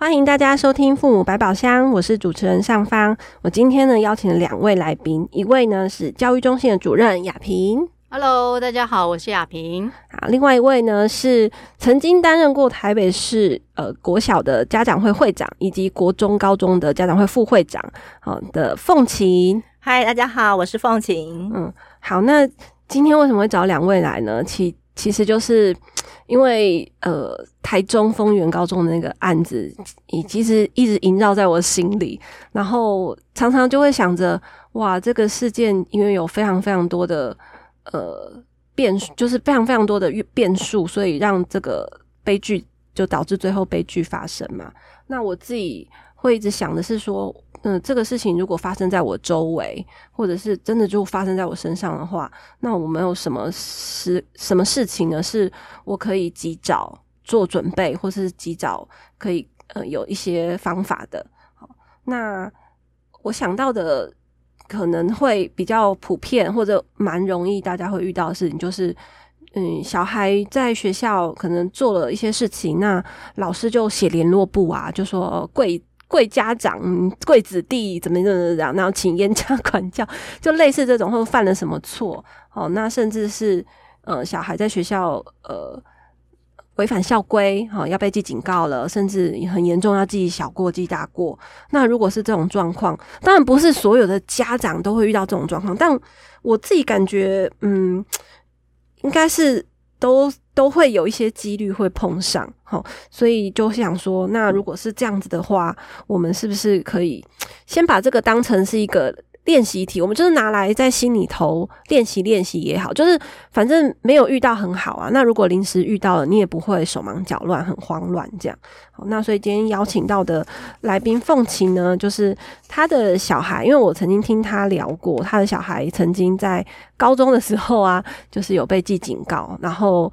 欢迎大家收听《父母百宝箱》，我是主持人尚方。我今天呢邀请了两位来宾，一位呢是教育中心的主任雅萍。Hello，大家好，我是雅萍。啊，另外一位呢是曾经担任过台北市呃国小的家长会会长，以及国中高中的家长会副会长，好的凤琴。嗨，大家好，我是凤琴。嗯，好，那今天为什么会找两位来呢？其其实就是因为呃台中丰原高中的那个案子，也其实一直萦绕在我心里，然后常常就会想着，哇，这个事件因为有非常非常多的。呃，变就是非常非常多的变数，所以让这个悲剧就导致最后悲剧发生嘛。那我自己会一直想的是说，嗯、这个事情如果发生在我周围，或者是真的就发生在我身上的话，那我们有什么事什么事情呢？是我可以及早做准备，或是及早可以呃有一些方法的。好，那我想到的。可能会比较普遍，或者蛮容易大家会遇到的事情，就是，嗯，小孩在学校可能做了一些事情，那老师就写联络簿啊，就说贵贵家长、贵子弟怎么怎么怎么样，然后请严加管教，就类似这种，或犯了什么错，哦，那甚至是，呃，小孩在学校，呃。违反校规，好，要被记警告了，甚至很严重，要记小过、记大过。那如果是这种状况，当然不是所有的家长都会遇到这种状况，但我自己感觉，嗯，应该是都都会有一些几率会碰上，好，所以就想说，那如果是这样子的话，我们是不是可以先把这个当成是一个。练习题，我们就是拿来在心里头练习练习也好，就是反正没有遇到很好啊。那如果临时遇到了，你也不会手忙脚乱、很慌乱这样。好，那所以今天邀请到的来宾凤琴呢，就是他的小孩，因为我曾经听他聊过，他的小孩曾经在高中的时候啊，就是有被记警告，然后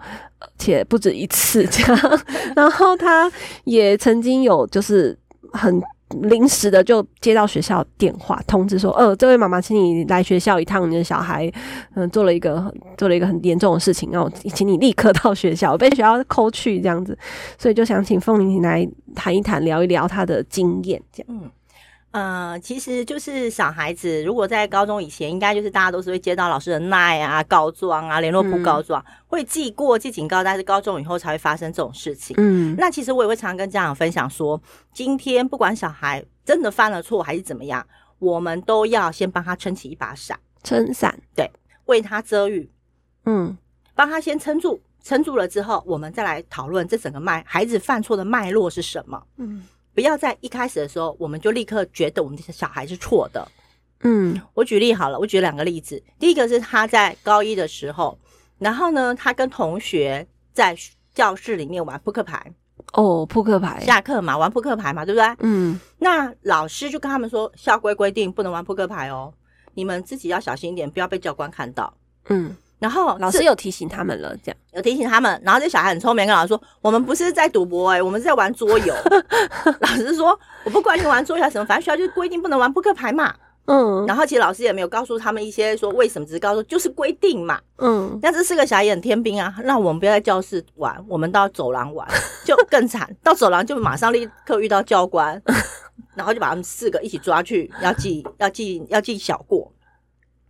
且不止一次这样，然后他也曾经有就是很。临时的就接到学校电话通知说，呃，这位妈妈，请你来学校一趟，你的小孩，嗯、做了一个做了一个很严重的事情，然后请你立刻到学校，被学校扣去这样子，所以就想请凤玲来谈一谈，聊一聊她的经验，这样。呃，其实就是小孩子，如果在高中以前，应该就是大家都是会接到老师的耐啊、告状啊、联络簿告状，嗯、会记过、记警告，但是高中以后才会发生这种事情。嗯，那其实我也会常常跟家长分享说，今天不管小孩真的犯了错还是怎么样，我们都要先帮他撑起一把伞，撑伞，对，为他遮雨，嗯，帮他先撑住，撑住了之后，我们再来讨论这整个脉孩子犯错的脉络是什么，嗯。不要在一开始的时候，我们就立刻觉得我们这些小孩是错的。嗯，我举例好了，我举两个例子。第一个是他在高一的时候，然后呢，他跟同学在教室里面玩扑克牌。哦，扑克牌，下课嘛，玩扑克牌嘛，对不对？嗯。那老师就跟他们说，校规规定不能玩扑克牌哦，你们自己要小心一点，不要被教官看到。嗯。然后老师有提醒他们了，这样有提醒他们。然后这小孩很聪明，跟老师说：“我们不是在赌博，欸，诶我们是在玩桌游。”老师说：“我不管你玩桌游什么，反正学校就是规定不能玩扑克牌嘛。”嗯。然后其实老师也没有告诉他们一些说为什么，只是告诉就是规定嘛。嗯。那这四个小孩也很天兵啊，那我们不要在教室玩，我们到走廊玩，就更惨。到走廊就马上立刻遇到教官，然后就把他们四个一起抓去，要记要记要记小过。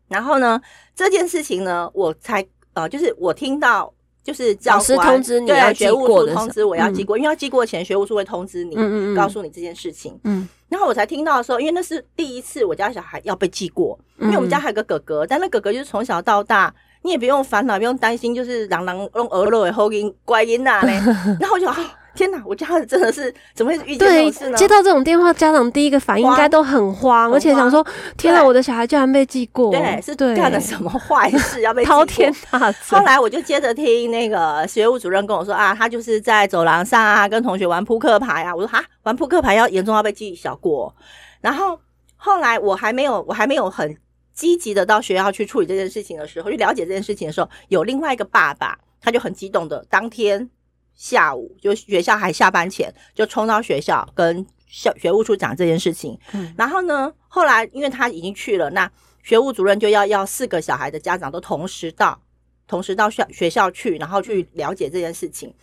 然后呢，这件事情呢，我才呃，就是我听到，就是教师通知你要学务处通知我要记过，嗯、因为要记过前，学务处会通知你，嗯嗯嗯告诉你这件事情。嗯，然后我才听到的时候，因为那是第一次我家小孩要被记过，因为我们家还有个哥哥，但那哥哥就是从小到大，你也不用烦恼，不用担心，就是朗朗用俄罗的后音乖音呐嘞。然后我就啊。天哪！我家的真的是怎么会遇见这种事呢？接到这种电话，家长第一个反应应该都很慌，而且想说：天哪，我的小孩居然被记过，对，是干了什么坏事要被？滔天大罪。后来我就接着听那个学务主任跟我说啊，他就是在走廊上啊，跟同学玩扑克牌啊。我说哈，玩扑克牌要严重要被记小过。然后后来我还没有，我还没有很积极的到学校去处理这件事情的时候，去了解这件事情的时候，有另外一个爸爸，他就很激动的，当天下午就学校还下班前，就冲到学校跟校学务处讲这件事情。嗯，然后呢，后来因为他已经去了，那学务主任就要要四个小孩的家长都同时到，同时到校学校去，然后去了解这件事情。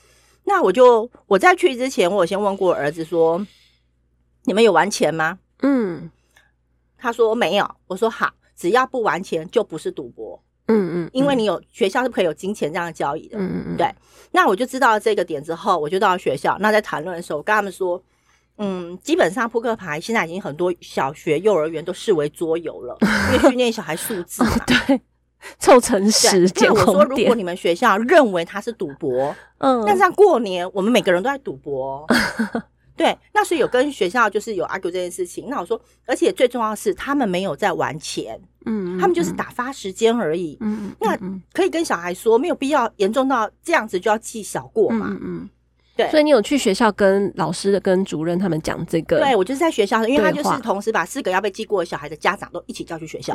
那我就我在去之前，我先问过我儿子说：“你们有玩钱吗？”嗯，他说没有。我说好，只要不玩钱就不是赌博。嗯嗯，因为你有学校是不可以有金钱这样的交易的。嗯嗯嗯，对。那我就知道了这个点之后，我就到学校。那在谈论的时候，我跟他们说：“嗯，基本上扑克牌现在已经很多小学、幼儿园都视为桌游了，因为训练小孩数字嘛。”对。凑成十，那我说，如果你们学校认为他是赌博，嗯，那这样过年我们每个人都在赌博，对，那所以有跟学校就是有 argue 这件事情。那我说，而且最重要的是，他们没有在玩钱，嗯，他们就是打发时间而已，嗯，那可以跟小孩说，没有必要严重到这样子就要记小过嘛，嗯嗯，对。所以你有去学校跟老师的、跟主任他们讲这个？对，我就是在学校，因为他就是同时把四个要被记过的小孩的家长都一起叫去学校。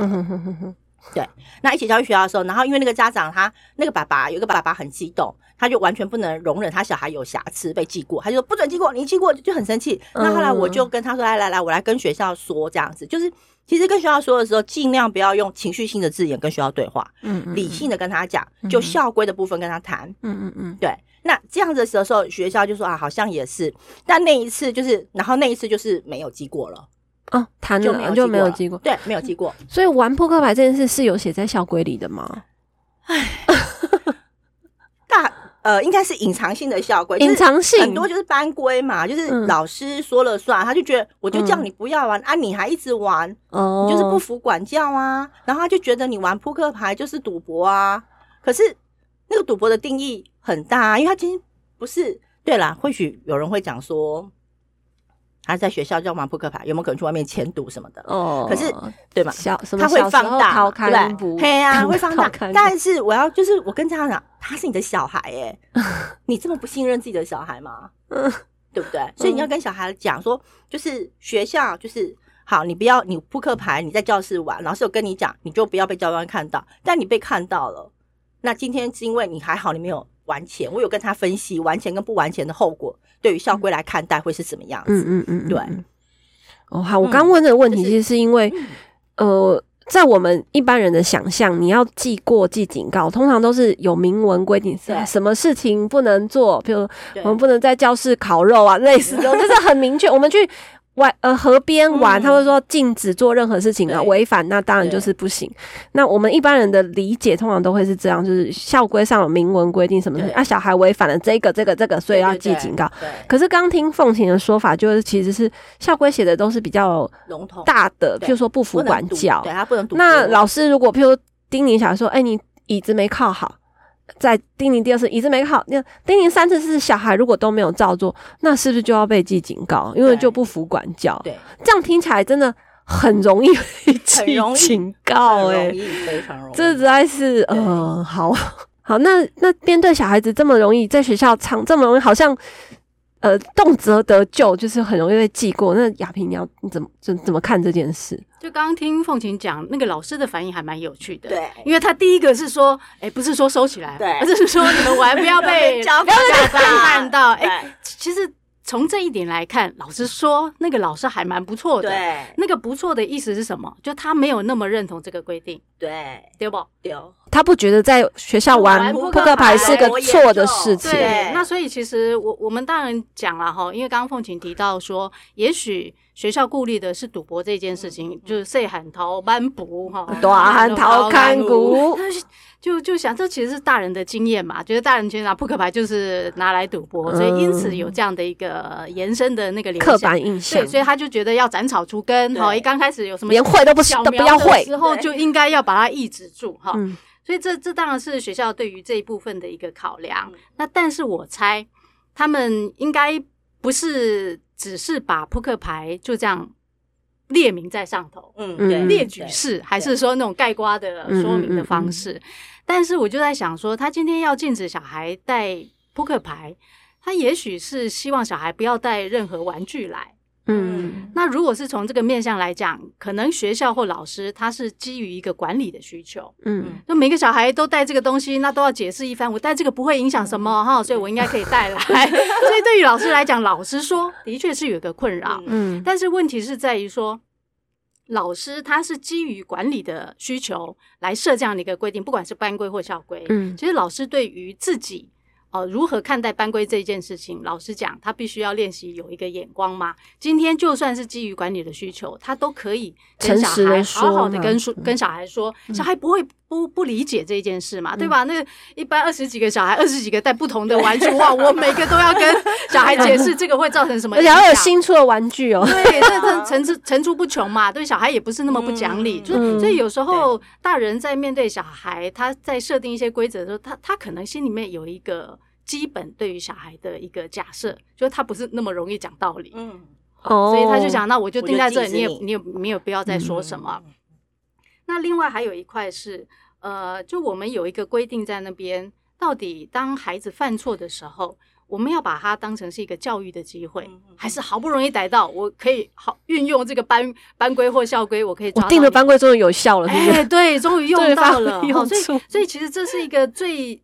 对，那一起叫去学校的时候，然后因为那个家长他那个爸爸有一个爸爸很激动，他就完全不能容忍他小孩有瑕疵被记过，他就说不准记过，你记过就很生气。那后来我就跟他说，来来来，我来跟学校说。这样子，就是其实跟学校说的时候，尽量不要用情绪性的字眼跟学校对话，嗯，理性的跟他讲，就校规的部分跟他谈，嗯嗯嗯，对。那这样子的时候，学校就说啊，好像也是，但那一次就是，然后那一次就是没有记过了。哦，谈了就没有记过，对，没有记过。所以玩扑克牌这件事是有写在校规里的吗？哎，大呃，应该是隐藏性的校规，隐藏性很多就是班规嘛，就是老师说了算，他就觉得我就叫你不要玩啊，你还一直玩，哦，你就是不服管教啊，然后他就觉得你玩扑克牌就是赌博啊。可是那个赌博的定义很大，因为他今天不是。对啦，或许有人会讲说。他在学校就玩扑克牌，有没有可能去外面潜赌什么的？哦，可是对吧？小什么他会放大，对不对？嘿啊，会放大。但是我要就是我跟家长讲，他是你的小孩耶，你这么不信任自己的小孩吗？嗯，对不对？所以你要跟小孩讲说，就是学校就是好，你不要你扑克牌你在教室玩，老师有跟你讲，你就不要被教官看到。但你被看到了，那今天是因为你还好，你没有玩钱，我有跟他分析完钱跟不完钱的后果。对于校规来看待会是什么样子？嗯嗯嗯，对。哦，好，我刚问这个问题，其实是因为，呃，在我们一般人的想象，你要记过、记警告，通常都是有明文规定，是什么事情不能做，比如我们不能在教室烤肉啊，类似的，就是很明确。我们去。外呃河边玩，他会说禁止做任何事情啊，违反那当然就是不行。那我们一般人的理解通常都会是这样，就是校规上有明文规定什么的啊，小孩违反了这个这个这个，所以要记警告。可是刚听凤琴的说法，就是其实是校规写的都是比较笼统大的，譬如说不服管教，对他不能。那老师如果譬如叮咛小孩说，哎，你椅子没靠好。再叮咛第二次，一直没靠，那叮咛三次是小孩如果都没有照做，那是不是就要被记警告？因为就不服管教。对，这样听起来真的很容易被记警告，欸，哎，非常容易。这实在是，呃，好 好，那那面对小孩子这么容易在学校唱这么容易，好像。呃，动辄得咎，就是很容易被记过。那亚萍，你要你怎么怎怎么看这件事？就刚刚听凤琴讲，那个老师的反应还蛮有趣的。对，因为他第一个是说，哎、欸，不是说收起来，对，而是说你们玩不要被家长看到。哎、欸，其实。从这一点来看，老实说，那个老师还蛮不错的。对，那个不错的意思是什么？就他没有那么认同这个规定。对，对不？对，他不觉得在学校玩扑克牌是个错的事情。对，那所以其实我我们当然讲了哈，因为刚刚凤琴提到说，也许学校顾虑的是赌博这件事情，嗯、就是细汉偷班补哈，大汉偷看 股。就就想，这其实是大人的经验嘛，觉得大人其实拿扑克牌就是拿来赌博，嗯、所以因此有这样的一个延伸的那个刻板印象。对，所以他就觉得要斩草除根，好，一刚开始有什么连会都不都不要会之后，就应该要把它抑制住哈。所以这这当然是学校对于这一部分的一个考量。嗯、那但是我猜他们应该不是只是把扑克牌就这样。列明在上头，嗯，对，列举式，还是说那种盖瓜的说明的方式？嗯嗯嗯、但是我就在想说，他今天要禁止小孩带扑克牌，他也许是希望小孩不要带任何玩具来，那如果是从这个面向来讲，可能学校或老师他是基于一个管理的需求，嗯，那每个小孩都带这个东西，那都要解释一番。我带这个不会影响什么哈，所以我应该可以带来。所以对于老师来讲，老实说，的确是有一个困扰，嗯，但是问题是在于说。老师他是基于管理的需求来设这样的一个规定，不管是班规或校规。嗯，其实老师对于自己。哦，如何看待班规这件事情？老实讲，他必须要练习有一个眼光嘛。今天就算是基于管理的需求，他都可以跟小孩好好的跟说跟小孩说，小孩不会不不理解这件事嘛，嗯、对吧？那一般二十几个小孩，二十几个带不同的玩具，哇，我每个都要跟 小孩解释这个会造成什么，而且还有新出的玩具哦。对，这这层出层出不穷嘛。对小孩也不是那么不讲理，嗯、就是所以有时候大人在面对小孩，他在设定一些规则的时候，他他可能心里面有一个。基本对于小孩的一个假设，就是他不是那么容易讲道理，嗯，所以他就想，那我就定在这里，你也你也没有必要再说什么。那另外还有一块是，呃，就我们有一个规定在那边，到底当孩子犯错的时候，我们要把它当成是一个教育的机会，还是好不容易逮到，我可以好运用这个班班规或校规，我可以抓到定的班规终于有效了，哎，对，终于用 到了，所以所以其实这是一个最。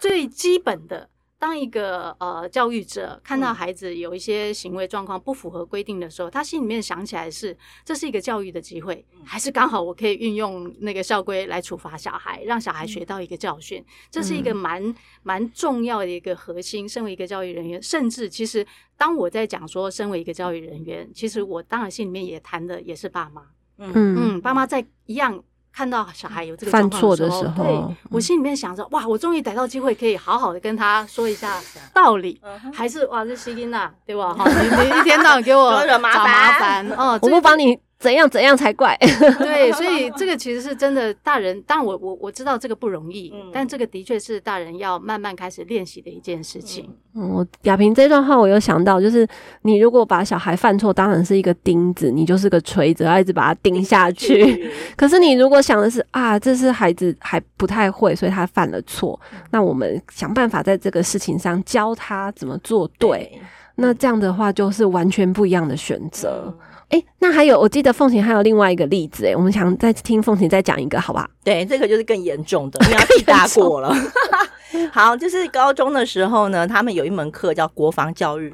最基本的，当一个呃教育者看到孩子有一些行为状况不符合规定的时候，他心里面想起来是这是一个教育的机会，还是刚好我可以运用那个校规来处罚小孩，让小孩学到一个教训？这是一个蛮蛮重要的一个核心。身为一个教育人员，甚至其实当我在讲说身为一个教育人员，其实我当然心里面也谈的也是爸妈，嗯嗯，爸妈在一样。看到小孩有这个犯错的时候，对，我心里面想着，哇，我终于逮到机会，可以好好的跟他说一下道理，还是哇，这西金娜，对吧？哈，你你一天到晚给我找麻烦，哦，我不帮你。怎样怎样才怪？对，所以这个其实是真的。大人，当然我我我知道这个不容易，嗯、但这个的确是大人要慢慢开始练习的一件事情。嗯，亚萍这段话我有想到，就是你如果把小孩犯错当成是一个钉子，你就是个锤子，要一直把它钉下去。可是你如果想的是啊，这是孩子还不太会，所以他犯了错，那我们想办法在这个事情上教他怎么做对。对，那这样的话就是完全不一样的选择。嗯哎、欸，那还有，我记得凤琴还有另外一个例子，哎，我们想再听凤琴再讲一个，好吧？对，这个就是更严重的，你要记大过了。好，就是高中的时候呢，他们有一门课叫国防教育，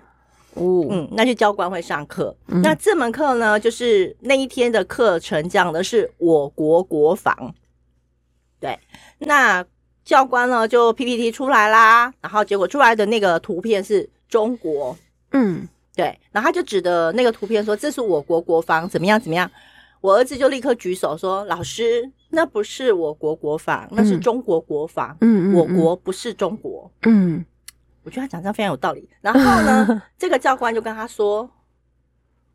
哦，嗯，那就教官会上课。嗯、那这门课呢，就是那一天的课程讲的是我国国防。对，那教官呢就 PPT 出来啦，然后结果出来的那个图片是中国，嗯。对，然后他就指着那个图片说：“这是我国国防，怎么样怎么样？”我儿子就立刻举手说：“老师，那不是我国国防，那是中国国防。嗯，我国不是中国。嗯，我觉得他讲这样非常有道理。然后呢，这个教官就跟他说：‘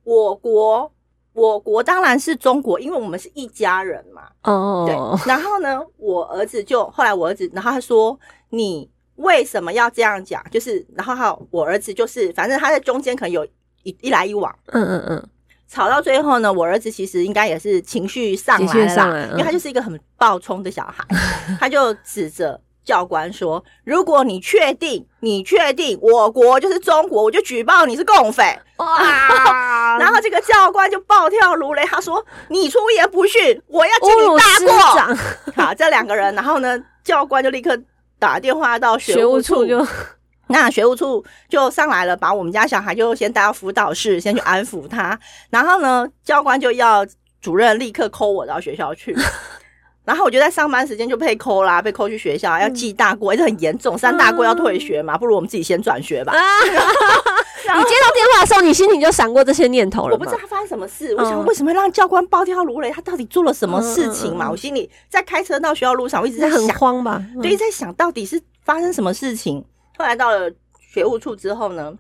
我国，我国当然是中国，因为我们是一家人嘛。’哦，对。然后呢，我儿子就后来我儿子，然后他说：‘你。’为什么要这样讲？就是，然后还有我儿子，就是反正他在中间可能有一一来一往，嗯嗯嗯，吵到最后呢，我儿子其实应该也是情绪上来了，因为他就是一个很暴冲的小孩，他就指着教官说：“如果你确定，你确定我国就是中国，我就举报你是共匪。”哇！然后这个教官就暴跳如雷，他说：“你出言不逊，我要记你大过。”好，这两个人，然后呢，教官就立刻。打电话到学务处，就 那学务处就上来了，把我们家小孩就先带到辅导室，先去安抚他。然后呢，教官就要主任立刻 call 我到学校去。然后我就在上班时间就被 call 啦，被 call 去学校要记大过，这很严重，三大过要退学嘛，不如我们自己先转学吧。你接到电话的时候，你心里就闪过这些念头了？我不知道他发生什么事，我想为什么让教官暴跳如雷？他到底做了什么事情嘛？我心里在开车到学校路上，我一直在，很慌吧？对，在想到底是发生什么事情。后来到了学务处之后呢？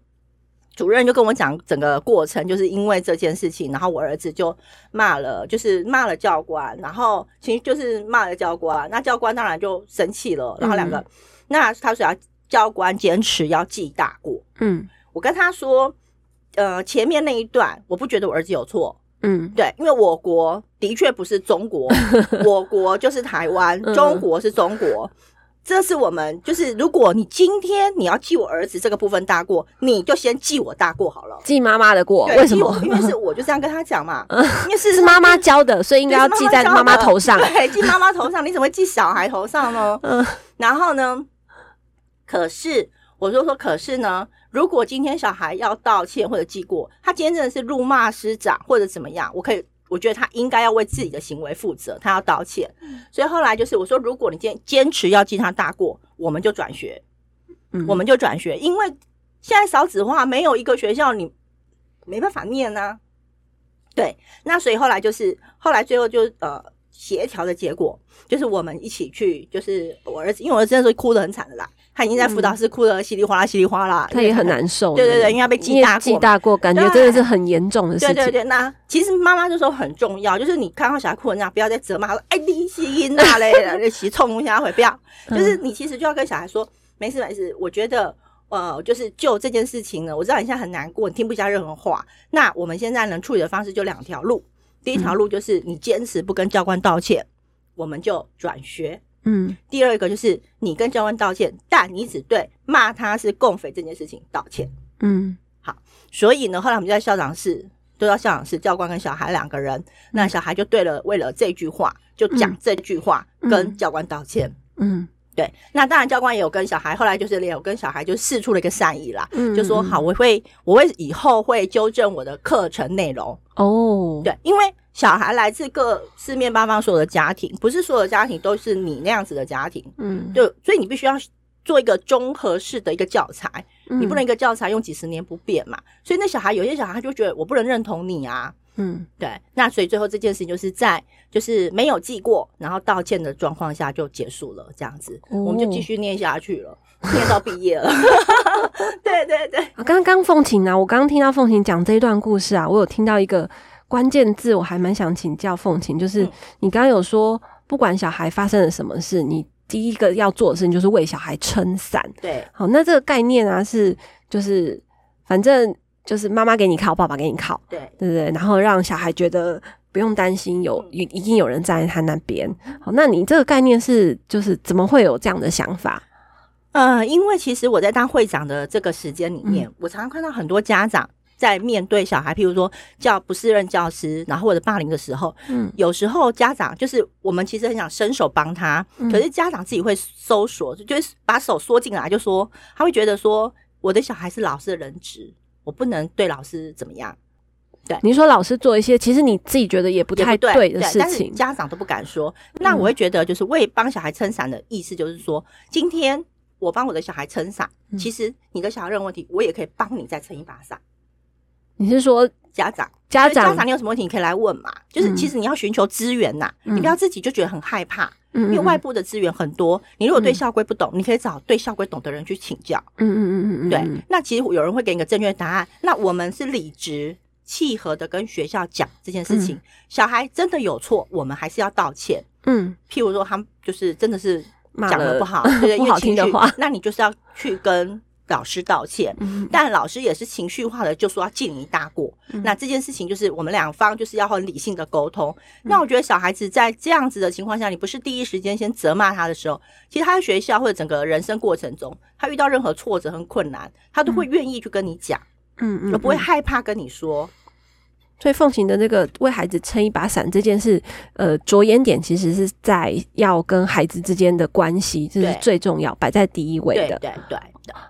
主任就跟我讲整个过程，就是因为这件事情，然后我儿子就骂了，就是骂了教官，然后其实就是骂了教官，那教官当然就生气了，然后两个，嗯、那他说要教官坚持要记大过，嗯，我跟他说，呃，前面那一段我不觉得我儿子有错，嗯，对，因为我国的确不是中国，我国就是台湾，中国是中国。这是我们就是，如果你今天你要记我儿子这个部分大过，你就先记我大过好了，记妈妈的过。为什么？因为是我就这样跟他讲嘛，因为是是妈妈教的，所以应该要记在妈妈头上。对，记妈妈头上，你怎么会记小孩头上呢？嗯，然后呢？可是我就说，可是呢，如果今天小孩要道歉或者记过，他今天真的是辱骂师长或者怎么样，我可以。我觉得他应该要为自己的行为负责，他要道歉。所以后来就是我说，如果你今天坚持要记他大过，我们就转学，嗯，我们就转学，因为现在少子化，没有一个学校你没办法念啊。对，那所以后来就是后来最后就呃协调的结果，就是我们一起去，就是我儿子，因为我儿子那时候哭得很惨的啦。他已经在辅导室哭得稀里哗啦，稀里哗啦，他也很难受。对对对，因为他被记大过，记大过，感觉真的是很严重的事情。对对对，那其实妈妈这时候很重要，就是你看到小孩哭成这样，不要再责骂他说：“哎，你是因哪嘞？你起冲一下会不要。”就是你其实就要跟小孩说：“没事没事。”我觉得呃，就是就这件事情呢，我知道你现在很难过，你听不下任何话。那我们现在能处理的方式就两条路，第一条路就是你坚持不跟教官道歉，我们就转学。嗯，第二个就是你跟教官道歉，但你只对骂他是共匪这件事情道歉。嗯，好，所以呢，后来我们就在校长室，都到校长室，教官跟小孩两个人，那小孩就对了，为了这句话就讲这句话，跟教官道歉。嗯，对，那当然教官也有跟小孩，后来就是也有跟小孩就试出了一个善意啦，嗯，就说好，我会我会以后会纠正我的课程内容。哦，对，因为。小孩来自各四面八方，所有的家庭，不是所有的家庭都是你那样子的家庭，嗯，就所以你必须要做一个综合式的一个教材，嗯，你不能一个教材用几十年不变嘛。所以那小孩有些小孩他就觉得我不能认同你啊，嗯，对，那所以最后这件事情就是在就是没有记过，然后道歉的状况下就结束了，这样子，哦，我们就继续念下去了，念到毕业了。对对对，啊，刚刚凤琴啊，我刚刚听到凤琴讲这一段故事啊，我有听到一个。关键字我还蛮想请教凤琴，就是你刚刚有说，不管小孩发生了什么事，你第一个要做的事情就是为小孩撑伞。对，好，那这个概念啊是就是反正就是妈妈给你靠，爸爸给你靠，对对不对？然后让小孩觉得不用担心有，有一一定有人站在他那边。好，那你这个概念是就是怎么会有这样的想法？呃，因为其实我在当会长的这个时间里面，嗯、我常常看到很多家长。在面对小孩，譬如说叫不适任教师，然后或者霸凌的时候，嗯，有时候家长就是我们其实很想伸手帮他，嗯，可是家长自己会收缩，就是把手缩进来，就说他会觉得说我的小孩是老师的人质，我不能对老师怎么样。对，你说老师做一些其实你自己觉得也不太对的事情，但是家长都不敢说。那我会觉得，就是为帮小孩撑伞的意思，就是说，今天我帮我的小孩撑伞，其实你的小孩任何问题，我也可以帮你再撑一把伞。你是说家长？家长，家长，你有什么问题你可以来问嘛？就是其实你要寻求资源呐，嗯、你不要自己就觉得很害怕，嗯、因为外部的资源很多。你如果对校规不懂，嗯、你可以找对校规懂的人去请教。嗯嗯嗯嗯，对。那其实有人会给你个正确答案。那我们是理直气和的跟学校讲这件事情。嗯、小孩真的有错，我们还是要道歉。嗯，譬如说他们就是真的是讲的不好，不好听的话，那你就是要去跟。老师道歉，但老师也是情绪化的，就说要记你一大过。嗯、那这件事情就是我们两方就是要很理性的沟通。嗯、那我觉得小孩子在这样子的情况下，你不是第一时间先责骂他的时候，其实他在学校或者整个人生过程中，他遇到任何挫折和困难，他都会愿意去跟你讲，嗯嗯，而不会害怕跟你说。所以奉行的那个为孩子撑一把伞这件事，呃，着眼点其实是在要跟孩子之间的关系，这是最重要，摆在第一位的。对对对。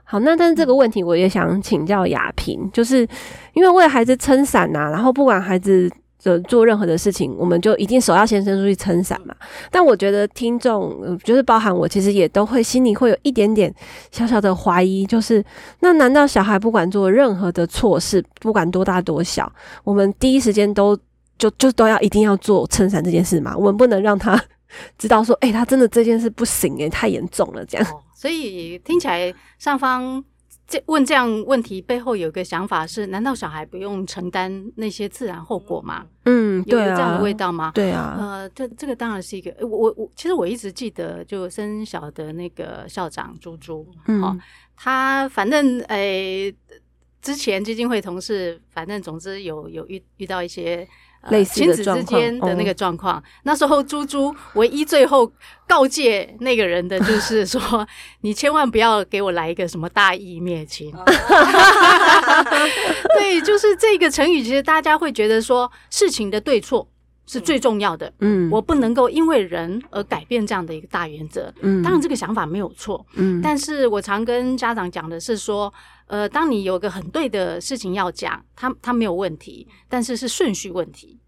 好，那但是这个问题我也想请教雅萍，就是因为为孩子撑伞呐，然后不管孩子的做任何的事情，我们就一定手要先伸出去撑伞嘛。但我觉得听众，就是包含我，其实也都会心里会有一点点小小的怀疑，就是那难道小孩不管做任何的错事，不管多大多小，我们第一时间都就就都要一定要做撑伞这件事吗？我们不能让他 知道说，哎、欸，他真的这件事不行、欸，哎，太严重了，这样。所以听起来，上方这问这样问题背后有一个想法是：难道小孩不用承担那些自然后果吗？嗯，对啊，有这样的味道吗？对啊，呃，这这个当然是一个，我我我，其实我一直记得，就森小的那个校长朱朱，嗯、哦，他反正诶、欸，之前基金会同事，反正总之有有遇遇到一些类似亲子之间的那个状况。哦、那时候猪猪唯一最后告诫那个人的就 是说，你千万不要给我来一个什么大义灭亲。对，就是这个成语，其实大家会觉得说事情的对错。是最重要的，嗯，我不能够因为人而改变这样的一个大原则，嗯，当然这个想法没有错，嗯，但是我常跟家长讲的是说，呃，当你有个很对的事情要讲，他他没有问题，但是是顺序问题，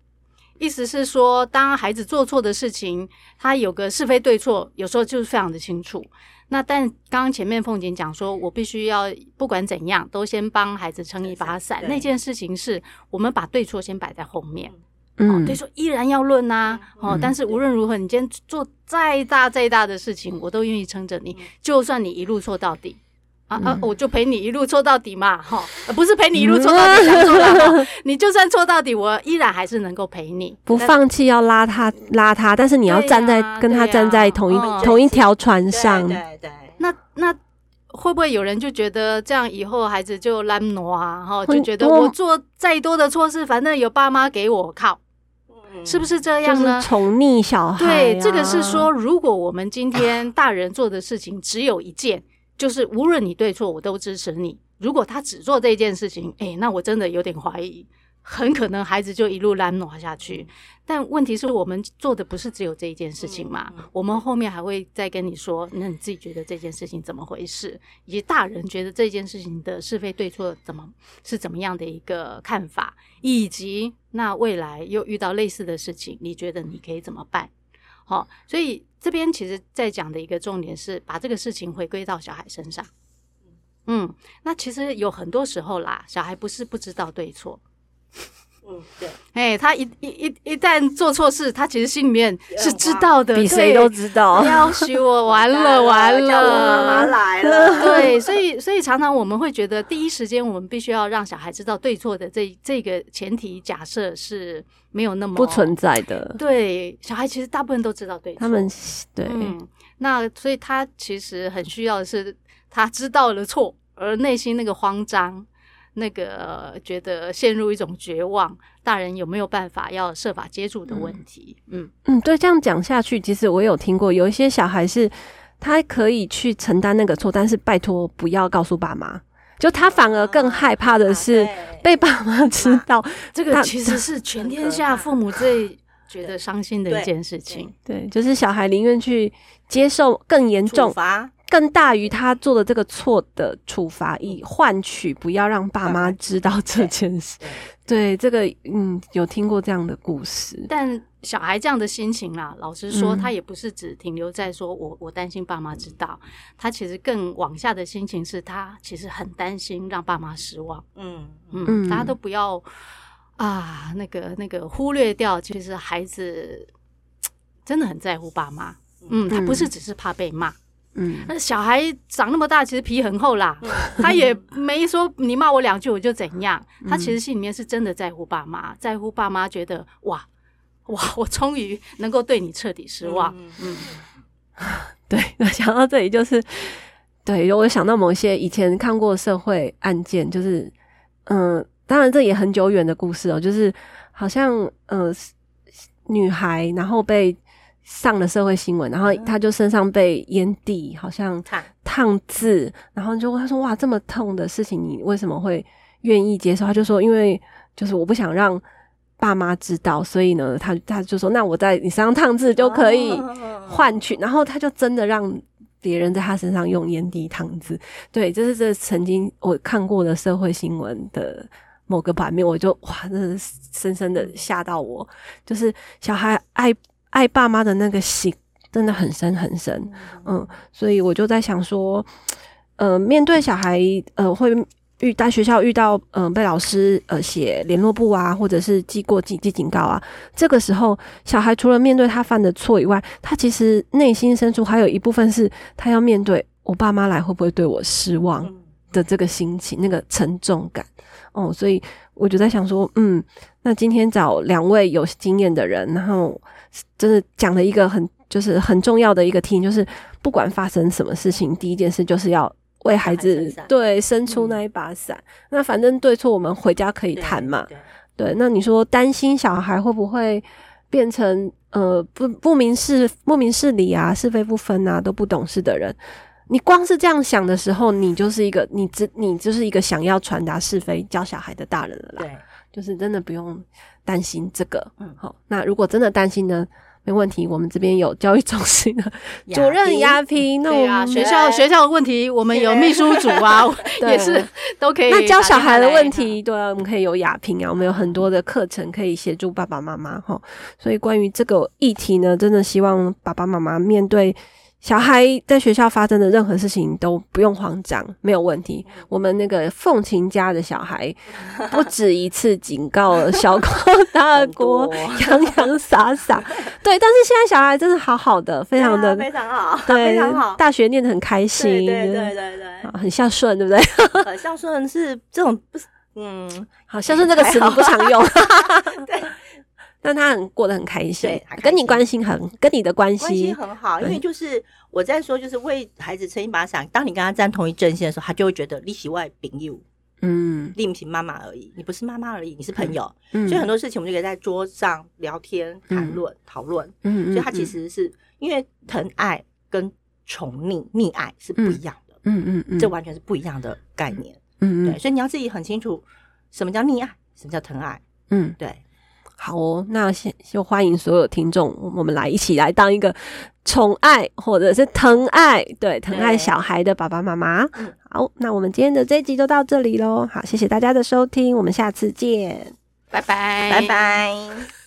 意思是说，当孩子做错的事情，他有个是非对错，有时候就是非常的清楚，那但刚刚前面凤姐讲说，我必须要不管怎样都先帮孩子撑一把伞，那件事情是我们把对错先摆在后面。嗯，对，说依然要论呐，哦，但是无论如何，你今天做再大再大的事情，我都愿意撑着你，就算你一路错到底，啊啊，我就陪你一路错到底嘛，哈，不是陪你一路错到底，讲错了，你就算错到底，我依然还是能够陪你，不放弃要拉他拉他，但是你要站在跟他站在同一同一条船上，对对，那那会不会有人就觉得这样以后孩子就懒惰啊，哈，就觉得我做再多的错事，反正有爸妈给我靠。是不是这样呢？宠溺小孩、啊，对，这个是说，如果我们今天大人做的事情只有一件，就是无论你对错，我都支持你。如果他只做这件事情，哎，那我真的有点怀疑。很可能孩子就一路懒惰下去，但问题是我们做的不是只有这一件事情嘛？我们后面还会再跟你说，那你自己觉得这件事情怎么回事？以及大人觉得这件事情的是非对错怎么是怎么样的一个看法？以及那未来又遇到类似的事情，你觉得你可以怎么办？好，所以这边其实在讲的一个重点是把这个事情回归到小孩身上。嗯，那其实有很多时候啦，小孩不是不知道对错。嗯，对，哎，他一一一一旦做错事，他其实心里面是知道的，比谁都知道。要许我完 了完了，妈妈来了。对，所以所以常常我们会觉得，第一时间我们必须要让小孩知道对错的这这个前提假设是没有那么不存在的。对，小孩其实大部分都知道对错，他们对，嗯，那所以他其实很需要的是他知道了错，而内心那个慌张。那个觉得陷入一种绝望，大人有没有办法要设法接住的问题？嗯嗯，对，这样讲下去，其实我有听过，有一些小孩是他可以去承担那个错，但是拜托不要告诉爸妈，就他反而更害怕的是 被爸妈 知道。啊、这个其实是全天下父母最觉得伤心的一件事情。对，对，就是小孩宁愿去接受更严重罚。更大于他做的这个错的处罚，以换取不要让爸妈知道这件事。对，这个嗯，有听过这样的故事。但小孩这样的心情啦，老实说，他也不是只停留在说我我担心爸妈知道，他其实更往下的心情是他其实很担心让爸妈失望。嗯嗯，大家都不要啊，那个那个忽略掉，其实孩子真的很在乎爸妈。嗯，他不是只是怕被骂。嗯，那小孩长那么大，其实皮很厚啦。嗯、他也没说你骂我两句我就怎样。嗯、他其实心里面是真的在乎爸妈，在乎爸妈觉得哇哇，我终于能够对你彻底失望。嗯，嗯 对。那想到这里就是，对，我想到某些以前看过社会案件，就是嗯，当然这也很久远的故事哦，就是好像呃女孩然后被。上了社会新闻，然后他就身上被烟蒂好像烫烫字，然后就问他说哇，这么痛的事情，你为什么会愿意接受？他就说因为就是我不想让爸妈知道，所以呢，他他就说那我在你身上烫字就可以换取，然后他就真的让别人在他身上用烟蒂烫字。对，这是这曾经我看过的社会新闻的某个版面，我就哇，真的深深的吓到我，就是小孩爱。爱爸妈的那个心真的很深很深，嗯，所以我就在想说，呃，面对小孩，呃，会遇在学校遇到，嗯、呃，被老师呃写联络簿啊，或者是记过记记警告啊，这个时候，小孩除了面对他犯的错以外，他其实内心深处还有一部分是他要面对我爸妈来会不会对我失望的这个心情，那个沉重感，哦，所以我就在想说，嗯，那今天找两位有经验的人，然后。就是讲了一个很就是很重要的一个题，就是不管发生什么事情，第一件事就是要为孩子对伸出那一把伞。嗯、那反正对错我们回家可以谈嘛。对，那你说担心小孩会不会变成呃不不明事不明事理啊，是非不分啊，都不懂事的人？你光是这样想的时候，你就是一个你只你就是一个想要传达是非教小孩的大人了啦。对，就是真的不用担心这个。嗯，好，那如果真的担心呢？没问题，我们这边有教育中心的 主任雅萍。那我们学校学校的问题，我们有秘书组啊，也是都可以。那教小孩的问题，对啊，我们可以有雅萍啊，我们有很多的课程可以协助爸爸妈妈哈。所以关于这个议题呢，真的希望爸爸妈妈面对。小孩在学校发生的任何事情都不用慌张，没有问题。我们那个凤琴家的小孩 不止一次警告了小郭大郭洋洋洒洒，对。但是现在小孩真的好好的，非常的非常好，对，非常好。大学念得很开心，对对对对对，很孝顺，对不对？很孝顺是这种不是，嗯，好孝顺这个词你不常用，对。但他很过得很开心，对，跟你关系很，跟你的关系关系很好，因为就是我在说，就是为孩子撑一把伞。当你跟他站同一阵线的时候，他就会觉得你是我的朋友，嗯，你不是妈妈而已，你不是妈妈而已，你是朋友。嗯，所以很多事情我们就可以在桌上聊天、谈论、讨论。嗯，所以他其实是因为疼爱跟宠溺、溺爱是不一样的。嗯嗯嗯，这完全是不一样的概念。嗯嗯，对，所以你要自己很清楚什么叫溺爱，什么叫疼爱。嗯，对。好哦，那先就欢迎所有听众，我们来一起来当一个宠爱或者是疼爱，对，疼爱小孩的爸爸妈妈。嗯，好，那我们今天的这一集就到这里喽。好，谢谢大家的收听，我们下次见，拜拜，拜拜。